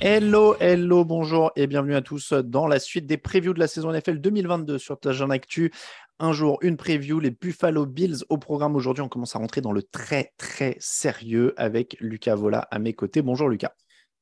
Hello, hello, bonjour et bienvenue à tous dans la suite des previews de la saison NFL 2022 sur Tajan Actu. Un jour, une preview, les Buffalo Bills au programme aujourd'hui. On commence à rentrer dans le très, très sérieux avec Lucas Vola à mes côtés. Bonjour Lucas.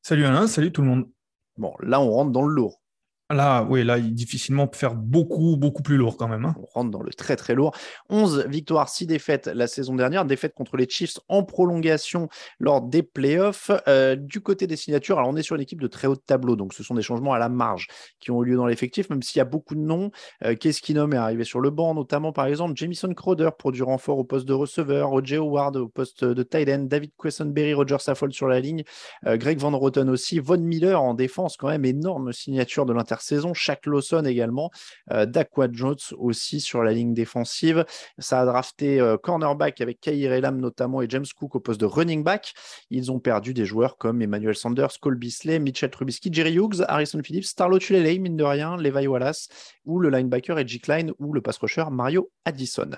Salut Alain, salut tout le monde. Bon, là, on rentre dans le lourd. Là, oui, là, il difficilement peut faire beaucoup, beaucoup plus lourd quand même. hein. On rentre dans le très très lourd. 11 victoires, 6 défaites la saison dernière. Défaite contre les Chiefs en prolongation lors des playoffs. Euh, du côté des signatures, alors on est sur une équipe de très haut de tableau, donc ce sont des changements à la marge qui ont eu lieu dans l'effectif, même s'il y a beaucoup de noms. Euh, Case Keenum est arrivé sur le banc, notamment par exemple Jamison Crowder pour du renfort au poste de receveur, O.J. Howard au poste de tight end, David Quessenberry, Roger Saffold sur la ligne, euh, Greg Van Roten aussi, Von Miller en défense, quand même énorme signature de l'intersaison, Shaq Lawson également, euh, Dakwa Jones aussi sur la ligne défensive. Ça a drafté euh, cornerback avec Kair Elam notamment et James Cook au poste de running back. Ils ont perdu des joueurs comme Emmanuel Sanders, Cole Beasley, Mitchell Trubisky, Jerry Hughes, Harrison Phillips, Starlo Tulele, mine de rien, Levi Wallace ou le linebacker Edgy Klein ou le pass rusher Mario Addison.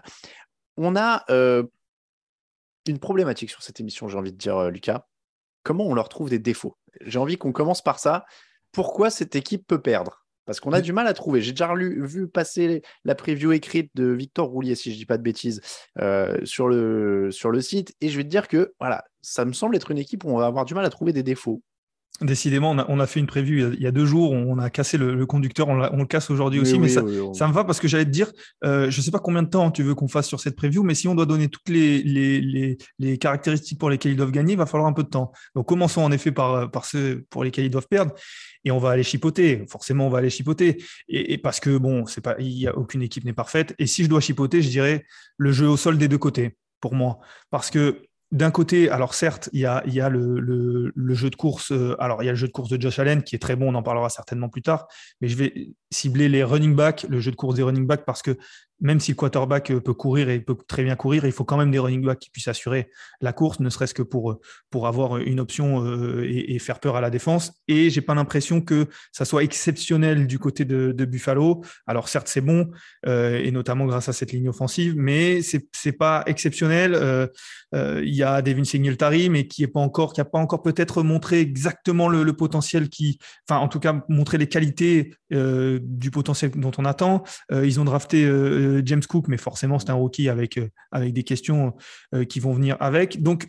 On a euh, une problématique sur cette émission, j'ai envie de dire, Lucas. Comment on leur trouve des défauts? J'ai envie qu'on commence par ça. Pourquoi cette équipe peut perdre Parce qu'on a du mal à trouver. J'ai déjà lu- vu passer la preview écrite de Victor Roulier, si je ne dis pas de bêtises, euh, sur, le, sur le site. Et je vais te dire que voilà, ça me semble être une équipe où on va avoir du mal à trouver des défauts. Décidément, on a, on a fait une preview il y a, deux jours, on a cassé le, le conducteur, on, le casse aujourd'hui aussi, Oui, mais oui, ça, oui, on- ça me va parce que j'allais te dire, euh, je ne sais pas combien de temps tu veux qu'on fasse sur cette preview, mais si on doit donner toutes les, les, les, les caractéristiques pour lesquelles ils doivent gagner, il va falloir un peu de temps. Donc commençons en effet par, par ceux pour lesquels ils doivent perdre, et on va aller chipoter. Forcément, on va aller chipoter, et, et parce que bon, c'est pas, il y a aucune équipe n'est parfaite. Et si je dois chipoter, je dirais le jeu au sol des deux côtés pour moi, parce que d'un côté, alors certes, il y a, y a le, le, le jeu de course. euh, alors, il y a le jeu de course de Josh Allen qui est très bon, on en parlera certainement plus tard. Mais je vais cibler les running backs, le jeu de course des running backs, parce que même si le quarterback euh, peut courir et peut très bien courir, il faut quand même des running backs qui puissent assurer la course, ne serait-ce que pour, euh, pour avoir une option euh, et, faire peur à la défense. Et j'ai pas l'impression que ça soit exceptionnel du côté de, Buffalo. Alors certes, c'est bon, euh, et notamment grâce à cette ligne offensive, mais c'est c'est pas exceptionnel. Euh, euh, il y a Devin Singletary, mais qui est pas encore, qui pas encore peut-être montré exactement le, le potentiel qui, enfin en tout cas montré les qualités euh, du potentiel dont on attend. Euh, ils ont drafté euh, James Cook, mais forcément c'est un rookie avec euh, avec des questions euh, qui vont venir avec. Donc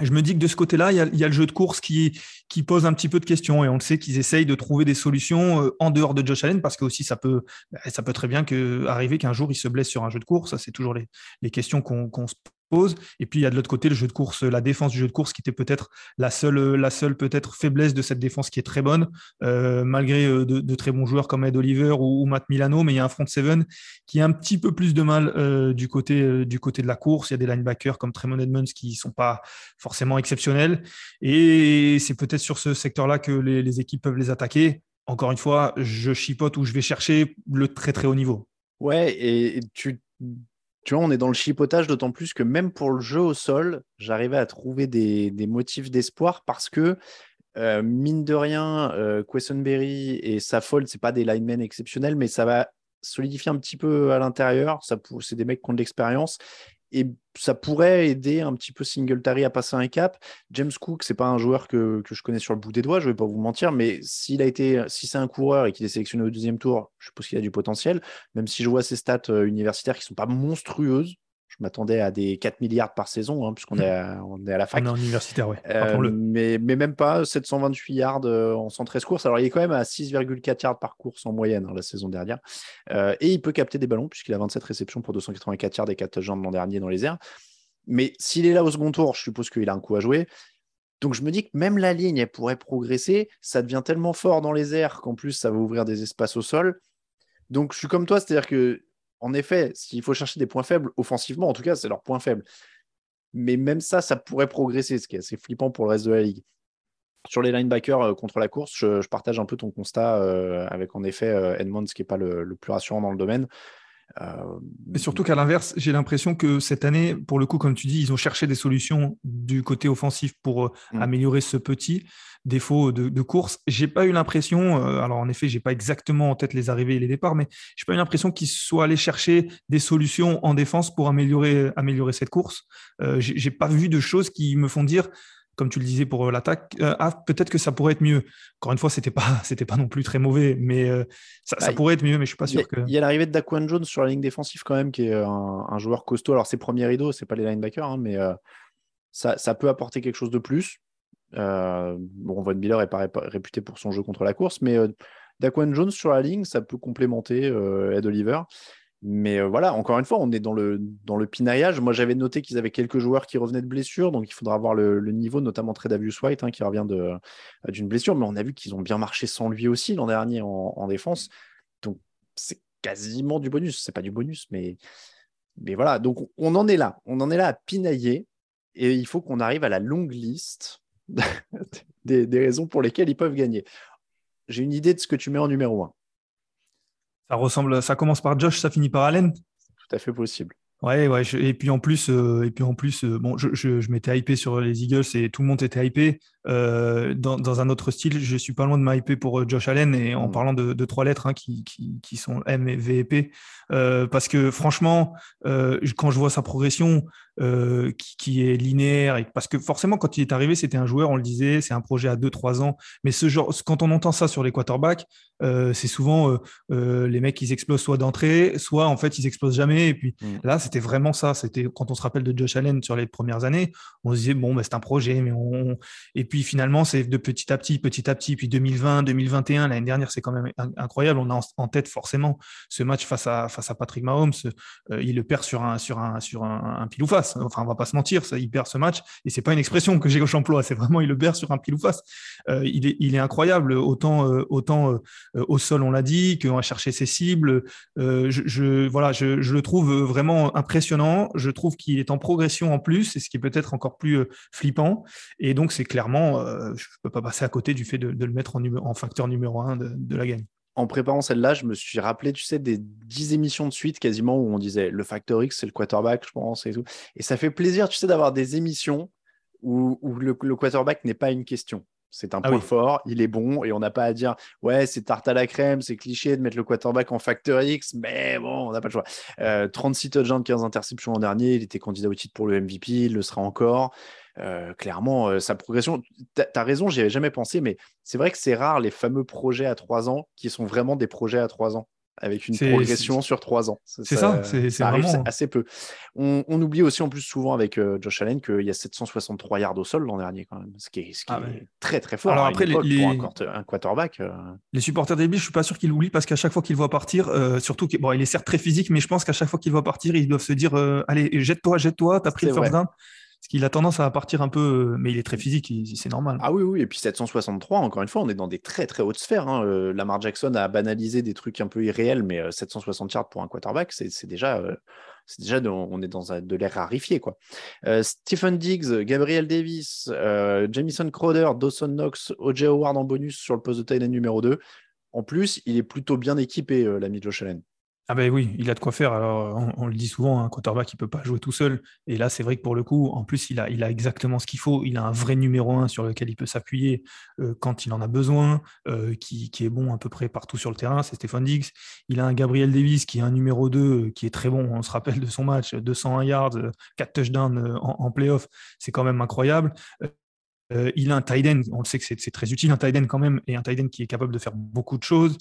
je me dis que de ce côté-là, il y, a, il y a le jeu de course qui, qui pose un petit peu de questions et on le sait qu'ils essayent de trouver des solutions en dehors de Josh Allen parce que aussi ça peut, ça peut très bien que, arriver qu'un jour il se blesse sur un jeu de course. Ça, c'est toujours les, les questions qu'on qu'on se pose. Et puis il y a de l'autre côté le jeu de course, la défense du jeu de course qui était peut-être la seule, la seule peut-être faiblesse de cette défense qui est très bonne, euh, malgré euh, de, très bons joueurs comme Ed Oliver ou, Matt Milano. Mais il y a un front seven qui a un petit peu plus de mal euh, du, côté, euh, du côté de la course. Il y a des linebackers comme Tremont Edmonds qui sont pas forcément exceptionnels. Et c'est peut-être sur ce secteur-là que les, les équipes peuvent les attaquer. Encore une fois, je chipote ou je vais chercher le très très haut niveau. Ouais, et tu, tu vois, on est dans le chipotage, d'autant plus que même pour le jeu au sol, j'arrivais à trouver des, des motifs d'espoir parce que, euh, mine de rien, euh, et Saffold, ce pas des linemen exceptionnels, mais ça va solidifier un petit peu à l'intérieur. C'est des mecs qui ont de l'expérience. Et ça pourrait aider un petit peu Singletary à passer un cap. James Cook, c'est pas un joueur que, je connais sur le bout des doigts, je vais pas vous mentir, mais s'il a été, si c'est un coureur et qu'il est sélectionné au deuxième tour, je suppose qu'il a du potentiel. Même si je vois ses stats euh, universitaires qui sont pas monstrueuses, je m'attendais à des 4 milliards par saison, hein, puisqu'on est, à, on est à la fac. On est en universitaire, oui. Euh, mais, mais, même pas 728 yards euh, en 113 courses. Alors, il est quand même à 6,4 yards par course en moyenne hein, la saison dernière. Euh, et il peut capter des ballons, puisqu'il a 27 réceptions pour 284 yards et 4 touchdowns l'an dernier dans les airs. Mais s'il est là au second tour, je suppose qu'il a un coup à jouer. Donc je me dis que même la ligne, elle pourrait progresser. Ça devient tellement fort dans les airs qu'en plus, ça va ouvrir des espaces au sol. Donc je suis comme toi, c'est-à-dire que en effet, s'il faut chercher des points faibles, offensivement, en tout cas, c'est leur point faible. Mais même ça, ça pourrait progresser, ce qui est assez flippant pour le reste de la ligue. Sur les linebackers euh, contre la course, je, partage un peu ton constat euh, avec en effet euh, Edmonds, qui n'est pas le, plus rassurant dans le domaine. Mais surtout qu'à l'inverse, j'ai l'impression que cette année, pour le coup, comme tu dis, ils ont cherché des solutions du côté offensif pour mm. améliorer ce petit défaut de, de course. J'ai pas eu l'impression, euh, alors en effet, j'ai pas exactement en tête les arrivées et les départs, mais j'ai pas eu l'impression qu'ils soient allés chercher des solutions en défense pour améliorer, améliorer cette course. Euh, j'ai pas vu de choses qui me font dire comme tu le disais pour euh, l'attaque, euh, ah, peut-être que ça pourrait être mieux. Encore une fois, c'était pas, c'était pas non plus très mauvais, mais ça, ça, bah, pourrait être mieux, mais je suis pas sûr que. Il y a l'arrivée de Daquan Jones sur la ligne défensive quand même, qui est un, joueur costaud. Alors ses premiers rideaux, c'est pas les linebackers, hein, mais ça, ça, peut apporter quelque chose de plus. Euh, bon, Von Miller est pas réputé pour son jeu contre la course, mais euh, Daquan Jones sur la ligne, ça peut complémenter euh, Ed Oliver. Mais voilà, encore une fois, on est dans le, dans le pinaillage. Moi, j'avais noté qu'ils avaient quelques joueurs qui revenaient de blessures, donc il faudra voir le, niveau, notamment Tredavious White, hein, qui revient d'une blessure. Mais on a vu qu'ils ont bien marché sans lui aussi l'an dernier en, défense. Donc, c'est quasiment du bonus. C'est pas du bonus, mais, mais voilà. Donc, on en est là. On en est là à pinailler. Et il faut qu'on arrive à la longue liste des, raisons pour lesquelles ils peuvent gagner. J'ai une idée de ce que tu mets en numéro 1. Ça ressemble, ça commence par Josh, ça finit par Allen. Tout à fait possible. Ouais, ouais. et puis en plus, euh, et puis en plus, euh, bon, je, je, m'étais hypé sur les Eagles et tout le monde était hypé. Euh, dans, un autre style, je suis pas loin de m'hyper pour Josh Allen et en mm. parlant de, trois lettres hein, qui, qui, sont M et V et P, parce que franchement, quand je vois sa progression qui, qui, est linéaire, et parce que forcément quand il est arrivé, c'était un joueur, on le disait, c'est un projet à 2-3 ans, mais ce genre, quand on entend ça sur les quarterbacks, c'est souvent les mecs ils explosent soit d'entrée, soit en fait ils explosent jamais. Et puis mm. là, c'était vraiment ça. C'était quand on se rappelle de Josh Allen sur les premières années, on se disait bon, bah, c'est un projet, mais on. Et puis finalement, c'est de petit à petit, petit à petit. Puis 2020, 2021, l'année dernière, c'est quand même incroyable. On a en tête forcément ce match face à face à Patrick Mahomes. Euh, il le perd sur un sur un sur un, pile ou face. Enfin, on va pas se mentir, ça, il perd ce match. Et c'est pas une expression que j'ai au emploi. C'est vraiment il le perd sur un pile ou face. Euh, il est incroyable. Autant euh, autant au sol, on l'a dit, qu'on va chercher ses cibles. Je, voilà, je, je le trouve vraiment impressionnant. Je trouve qu'il est en progression en plus, et ce qui est peut-être encore plus flippant. Et donc, c'est clairement, euh, je ne peux pas passer à côté du fait de, le mettre en, facteur numéro un de, la gagne. En préparant celle-là, je me suis rappelé, tu sais, des dix émissions de suite quasiment où on disait le facteur X, c'est le quarterback, je pense, et tout. Et ça fait plaisir, tu sais, d'avoir des émissions où, le, quarterback n'est pas une question. C'est un ah point fort, il est bon et on n'a pas à dire ouais, c'est tarte à la crème, c'est cliché de mettre le quarterback en facteur X, mais bon, on n'a pas le choix. 36 euh, touchdowns, 15 interceptions l'an dernier, il était candidat au titre pour le MVP, il le sera encore. Euh, clairement, euh, sa progression, tu as raison, j'y avais jamais pensé, mais c'est vrai que c'est rare les fameux projets à 3 ans qui sont vraiment des projets à 3 ans avec une progression sur trois ans. C'est ça, c'est vraiment assez peu. On, oublie aussi en plus souvent avec euh, Josh Allen qu'il y a 763 yards au sol l'an dernier quand même, ce qui est, ce qui ah est très très fort. Alors après, les, pour un, quarterback. Euh. Les supporters des Bills, je suis pas sûr qu'ils l'oublient parce qu'à chaque fois qu'ils voient partir, euh, surtout qu'il bon, il est certes très physique, mais je pense qu'à chaque fois qu'ils voient partir, ils doivent se dire allez, jette-toi, jette-toi, t'as pris le first down. Parce qu'il a tendance à partir un peu, euh, mais il est très physique, c'est normal. Ah oui, oui, et puis 763, encore une fois, on est dans des très très hautes sphères. Hein. Euh, Lamar Jackson a banalisé des trucs un peu irréels, mais 760 euh, yards pour un quarterback, c'est déjà, déjà on est dans de l'air rarifié. Quoi. Stephen Diggs, Gabriel Davis, Jamison Crowder, Dawson Knox, O.J. Howard en bonus sur le poste de tight numéro 2. En plus, il est plutôt bien équipé, l'ami Josh Allen. Ah ben oui, il a de quoi faire. Alors, on, le dit souvent, un quarterback, il peut pas jouer tout seul. Et là, c'est vrai que pour le coup, en plus, il a, il a exactement ce qu'il faut. Il a un vrai numéro un sur lequel il peut s'appuyer euh, quand il en a besoin, euh, qui, est bon à peu près partout sur le terrain. C'est Stéphane Diggs. Il a un Gabriel Davis qui est un numéro 2 euh, qui est très bon. On se rappelle de son match, 201 yards, 4 touchdowns en, en playoff. C'est quand même incroyable. Il a un tight on le sait que c'est très utile, un tight quand même, et un tight qui est capable de faire beaucoup de choses.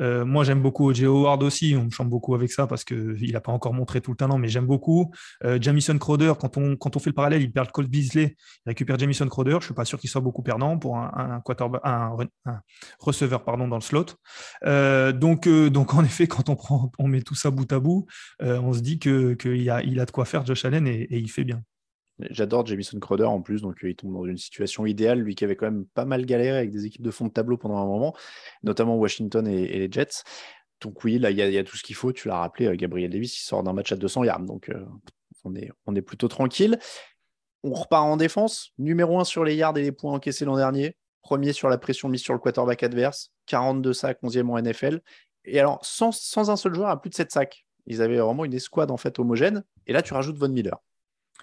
Euh, moi, j'aime beaucoup O.J. Howard aussi. On me chante beaucoup avec ça parce qu'il n'a pas encore montré tout le talent, mais j'aime beaucoup. Euh, Jamison Crowder, quand on, fait le parallèle, il perd Colt Beasley, il récupère Jamison Crowder. Je ne suis pas sûr qu'il soit beaucoup perdant pour un, receveur pardon, dans le slot. Euh, donc, donc, en effet, quand on, met tout ça bout à bout, on se dit qu'il il a, il a de quoi faire Josh Allen et il fait bien. J'adore Jamison Crowder en plus, donc euh, il tombe dans une situation idéale, lui qui avait quand même pas mal galéré avec des équipes de fond de tableau pendant un moment, notamment Washington et, les Jets. Donc oui, là, il y, a tout ce qu'il faut. Tu l'as rappelé, euh, Gabriel Davis, il sort d'un match à 200 yards, donc euh, on, est, plutôt tranquille. On repart en défense, numéro 1 sur les yards et les points encaissés l'an dernier, premier sur la pression mise sur le quarterback adverse, 42 sacs, 11e en NFL. Et alors, sans, un seul joueur à plus de 7 sacs. Ils avaient vraiment une escouade en homogène. Et là, tu rajoutes Von Miller.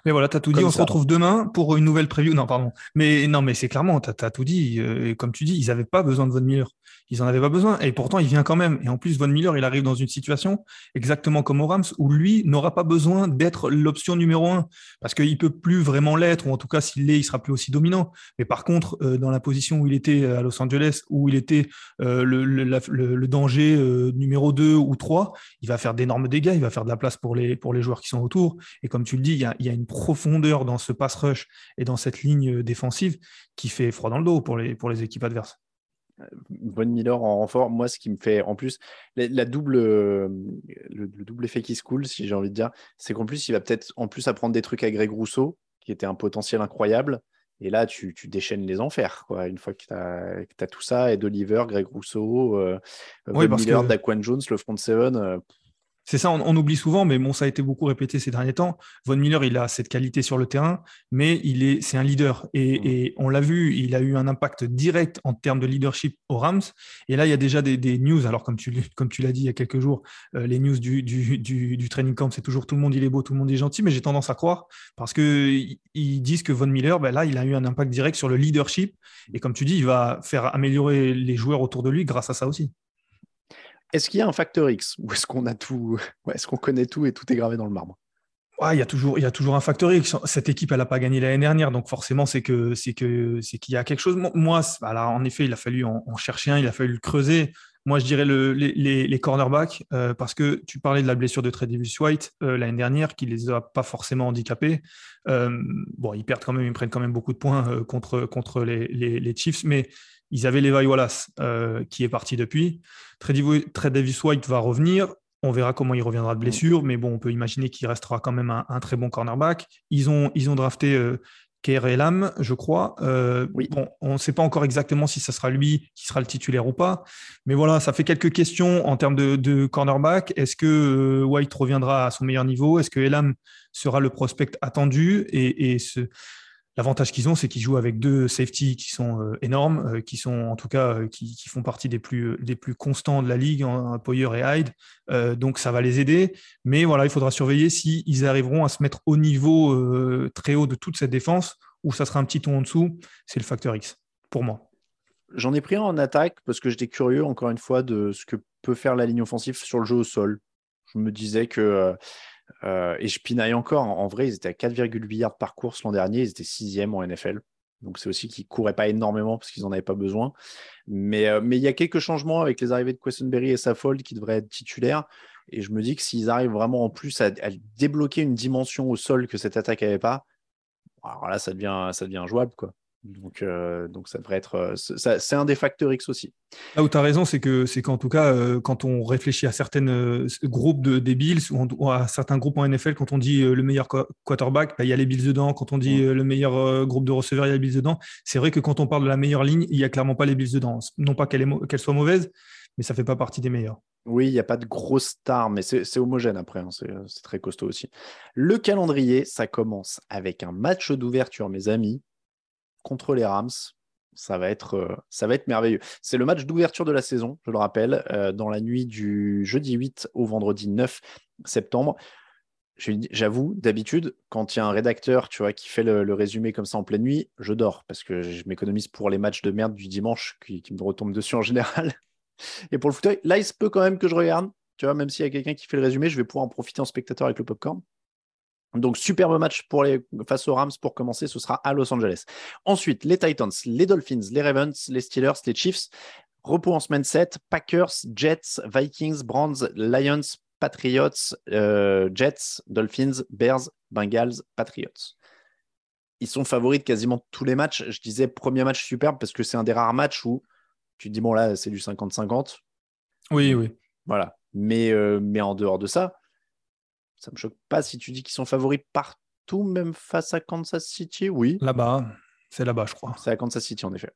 Mais voilà, tu as tout dit. On se retrouve demain pour une nouvelle preview. Non, pardon. Mais non, mais c'est clairement, tu as, tout dit. Euh, et comme tu dis, ils n'avaient pas besoin de Von Miller. Ils n'en avaient pas besoin. Et pourtant, il vient quand même. Et en plus, Von Miller, il arrive dans une situation exactement comme au Rams où lui n'aura pas besoin d'être l'option numéro un parce qu'il peut plus vraiment l'être, ou en tout cas, s'il l'est, il sera plus aussi dominant. Mais par contre, euh, dans la position où il était à Los Angeles, où il était euh, le, danger numéro 2 ou 3, il va faire d'énormes dégâts. Il va faire de la place pour les, pour les joueurs qui sont autour. Et comme tu le dis, il y a, il y a une profondeur dans ce pass rush et dans cette ligne défensive qui fait froid dans le dos pour les, pour les équipes adverses. Von Miller en renfort, moi, ce qui me fait en plus, la, double, le, double effet qui se coule, si j'ai envie de dire, c'est qu'en plus, il va peut-être en plus apprendre des trucs à Greg Rousseau, qui était un potentiel incroyable. Et là, tu, tu déchaînes les enfers, quoi. Une fois que tu as, tout ça, et Oliver, Greg Rousseau, euh, Von Miller, Daquan Jones, le front seven. Euh, c'est ça, on, oublie souvent, mais bon, ça a été beaucoup répété ces derniers temps. Von Miller, il a cette qualité sur le terrain, mais il est, c'est un leader. Et, mm. on l'a vu, il a eu un impact direct en termes de leadership aux Rams. Et là, il y a déjà des, news. Alors, comme tu, comme tu l'as dit il y a quelques jours, euh, les news du, du, training camp, c'est toujours tout le monde, il est beau, tout le monde est gentil, mais j'ai tendance à croire parce qu'ils disent que Von Miller, ben là, il a eu un impact direct sur le leadership. Et comme tu dis, il va faire améliorer les joueurs autour de lui grâce à ça aussi. Est-ce qu'il y a un facteur X ou est-ce qu'on a tout, est-ce qu'on connaît tout et tout est gravé dans le marbre? Il y a toujours, il y a toujours un facteur X. Cette équipe, elle n'a pas gagné l'année dernière, donc forcément, c'est que, qu'il y a quelque chose. Moi, alors, en effet, il a fallu en, chercher un, il a fallu le creuser. Moi, je dirais le, les, cornerbacks, euh, parce que tu parlais de la blessure de Trey Davis White euh, l'année dernière, qui les a pas forcément handicapés. Euh, bon, ils perdent quand même, ils prennent quand même beaucoup de points contre, contre les, les, Chiefs, mais ils avaient Levi Wallace euh, qui est parti depuis. Trey Davis White va revenir. On verra comment il reviendra de blessure, mais bon, on peut imaginer qu'il restera quand même un, très bon cornerback. Ils ont, ils ont drafté euh, Elam, je crois. Euh, oui. Bon, on ne sait pas encore exactement si ce sera lui qui sera le titulaire ou pas. Mais voilà, ça fait quelques questions en termes de, cornerback. Est-ce que euh, White reviendra à son meilleur niveau? Est-ce que Elam sera le prospect attendu? Et, et ce, L'avantage qu'ils ont, c'est qu'ils jouent avec deux safety qui sont euh, énormes, euh, qui sont en tout cas euh, qui, font partie des plus, constants de la ligue, Poyer et Hyde. donc ça va les aider. Mais voilà, il faudra surveiller s'ils arriveront à se mettre au niveau très haut de toute cette défense ou ça sera un petit ton en dessous. C'est le facteur X pour moi. J'en ai pris un en attaque parce que j'étais curieux, encore une fois, de ce que peut faire la ligne offensive sur le jeu au sol. Je me disais que euh, et je pinaille encore. En, vrai, ils étaient à 4,8 yards par course l'an dernier. Ils étaient sixième en NFL. Donc c'est aussi qu'ils couraient pas énormément parce qu'ils n'en avaient pas besoin. Mais, euh, mais il y a quelques changements avec les arrivées de Questenberry et Saffold qui devraient être titulaires. Et je me dis que s'ils arrivent vraiment en plus à, à, débloquer une dimension au sol que cette attaque n'avait pas, alors là, ça devient, ça devient jouable. Quoi. Donc, euh, donc ça devrait être. Euh, c'est un des facteurs X aussi. Là où tu as raison, c'est que c'est qu'en tout cas, euh, quand on réfléchit à certains groupes de, des Bills ou, à certains groupes en NFL, quand on dit le meilleur quarterback, bah, il y a les Bills dedans. Quand on dit le meilleur groupe de receveurs, il y a les Bills dedans. C'est vrai que quand on parle de la meilleure ligne, il n'y a clairement pas les Bills dedans. Non pas qu'elle qu'elle soit mauvaise, mais ça fait pas partie des meilleurs. Oui, il n'y a pas de grosse star, mais c'est homogène après. Hein, c'est très costaud aussi. Le calendrier, ça commence avec un match d'ouverture, mes amis contre les Rams. Ça va être, ça va être merveilleux. C'est le match d'ouverture de la saison, je le rappelle, dans la nuit du jeudi 8 au vendredi 9 septembre. J'avoue, d'habitude, quand il y a un rédacteur, tu vois, qui fait le, résumé comme ça en pleine nuit, je dors parce que je m'économise pour les matchs de merde du dimanche qui, me retombent dessus en général. Et pour le fauteuil, là, il se peut quand même que je regarde. Tu vois, même s'il y a quelqu'un qui fait le résumé, je vais pouvoir en profiter en spectateur avec le popcorn. Donc, superbe match pour les, face aux Rams pour commencer, ce sera à Los Angeles. Ensuite, les Titans, les Dolphins, les Ravens, les Steelers, les Chiefs. Repos en semaine 7, Packers, Jets, Vikings, Browns, Lions, Patriots, euh, Jets, Dolphins, Bears, Bengals, Patriots. Ils sont favoris de quasiment tous les matchs. Je disais premier match superbe parce que c'est un des rares matchs où tu te dis, bon là, c'est du 50-50. Oui, oui. Voilà. Mais, euh, mais en dehors de ça, ça me choque pas si tu dis qu'ils sont favoris partout, même face à Kansas City. Oui. Là-bas, c'est là-bas, je crois. C'est à Kansas City, en effet.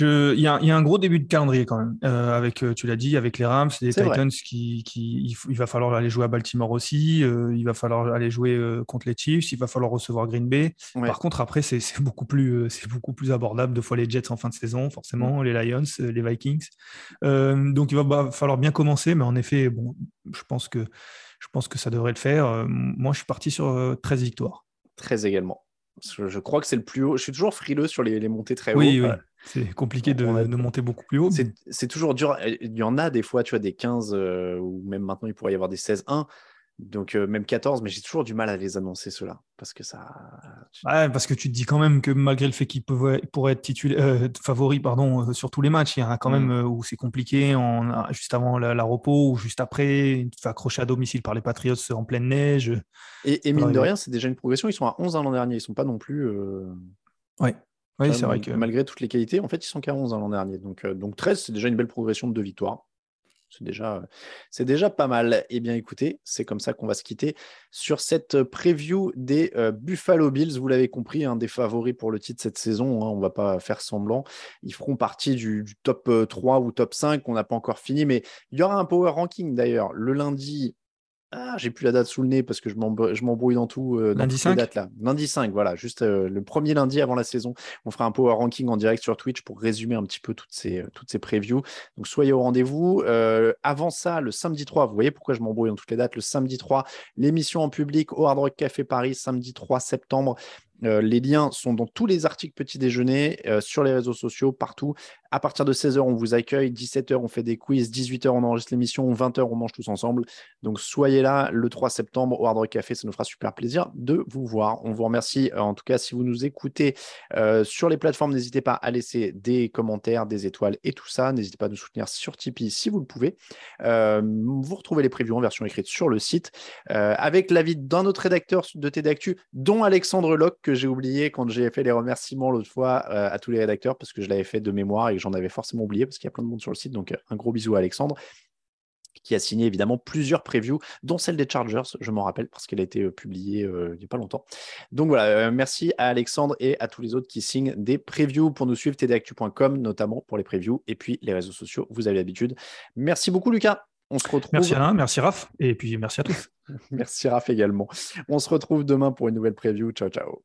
Il y, a un gros début de calendrier quand même, euh, avec, euh, tu l'as dit, avec les Rams, les Titans, qui, qui il, va falloir aller jouer à Baltimore aussi, euh, il va falloir aller jouer contre les Chiefs, il va falloir recevoir Green Bay. Par contre, après, c'est beaucoup, plus, c'est beaucoup plus abordable, deux fois les Jets en fin de saison, forcément, mm. les Lions, les Vikings. donc, il va bah, falloir bien commencer, mais en effet, bon, je pense que, je pense que ça devrait le faire. moi, je suis parti sur 13 victoires. 13 également. Je crois que c'est le plus haut. Je suis toujours frileux sur les, montées très hautes. Oui, oui. C'est compliqué de, monter beaucoup plus haut. C'est toujours dur. Il y en a des fois, tu vois, des 15, euh, ou même maintenant, il pourrait y avoir des 16-1. Donc, euh, même 14, mais j'ai toujours du mal à les annoncer, ceux-là. Parce que ça. Ouais, parce que tu te dis quand même que malgré le fait qu'ils pourraient être titulaires, euh, favoris pardon, sur tous les matchs, il y en a quand mm. même où c'est compliqué, en, juste avant la, repos ou juste après, accrocher à domicile par les Patriots en pleine neige. Et, mine de rien, c'est déjà une progression. Ils sont à 11 l'an dernier, ils ne sont pas non plus. Ouais. Oui, c'est vrai que. Malgré toutes les qualités, en fait, ils sont qu'à 11 l'an dernier. Donc, euh, donc 13, c'est déjà une belle progression de deux victoires. C'est déjà, pas mal. Eh bien, écoutez, c'est comme ça qu'on va se quitter sur cette preview des euh, Buffalo Bills. Vous l'avez compris, un des favoris pour le titre cette saison. Hein, on ne va pas faire semblant. Ils feront partie du, du top 3 euh, ou top 5. On n'a pas encore fini, mais il y aura un power ranking d'ailleurs le lundi ah, j'ai plus la date sous le nez parce que je m'embrouille dans tout. Euh, lundi 5 dates, là. Lundi 5, voilà, juste euh, le premier lundi avant la saison. On fera un power ranking en direct sur Twitch pour résumer un petit peu toutes ces, euh, toutes ces previews. Donc soyez au rendez-vous. avant ça, le samedi 3, vous voyez pourquoi je m'embrouille dans toutes les dates? Le samedi 3, l'émission en public au Hard Rock Café Paris, samedi 3 septembre. Les liens sont dans tous les articles petit déjeuner, sur les réseaux sociaux, partout. À partir de 16h, on vous accueille. 17h, on fait des quiz. 18h, on enregistre l'émission. 20h, on mange tous ensemble. Donc, soyez là le 3 septembre au Hard Café. Ça nous fera super plaisir de vous voir. On vous remercie. Euh, en tout cas, si vous nous écoutez euh, sur les plateformes, n'hésitez pas à laisser des commentaires, des étoiles et tout ça. N'hésitez pas à nous soutenir sur Tipeee si vous le pouvez. Euh, vous retrouvez les previews en version écrite sur le site avec l'avis d'un autre rédacteur de TDActu, dont Alexandre Locke, que j'ai oublié quand j'ai fait les remerciements l'autre fois à tous les rédacteurs parce que je l'avais fait de mémoire et j'en avais forcément oublié parce qu'il y a plein de monde sur le site. Donc, euh, un gros bisou à Alexandre qui a signé évidemment plusieurs previews, dont celle des Chargers, je m'en rappelle, parce qu'elle a été euh, publiée euh, il n'y a pas longtemps. Donc voilà, merci à Alexandre et à tous les autres qui signent des previews pour nous suivre, tdactu.com notamment pour les previews, et puis les réseaux sociaux, vous avez l'habitude. Merci beaucoup Lucas. On se retrouve. Merci Alain, merci Raph, et puis merci à tous. merci Raph également. On se retrouve demain pour une nouvelle preview. Ciao, ciao.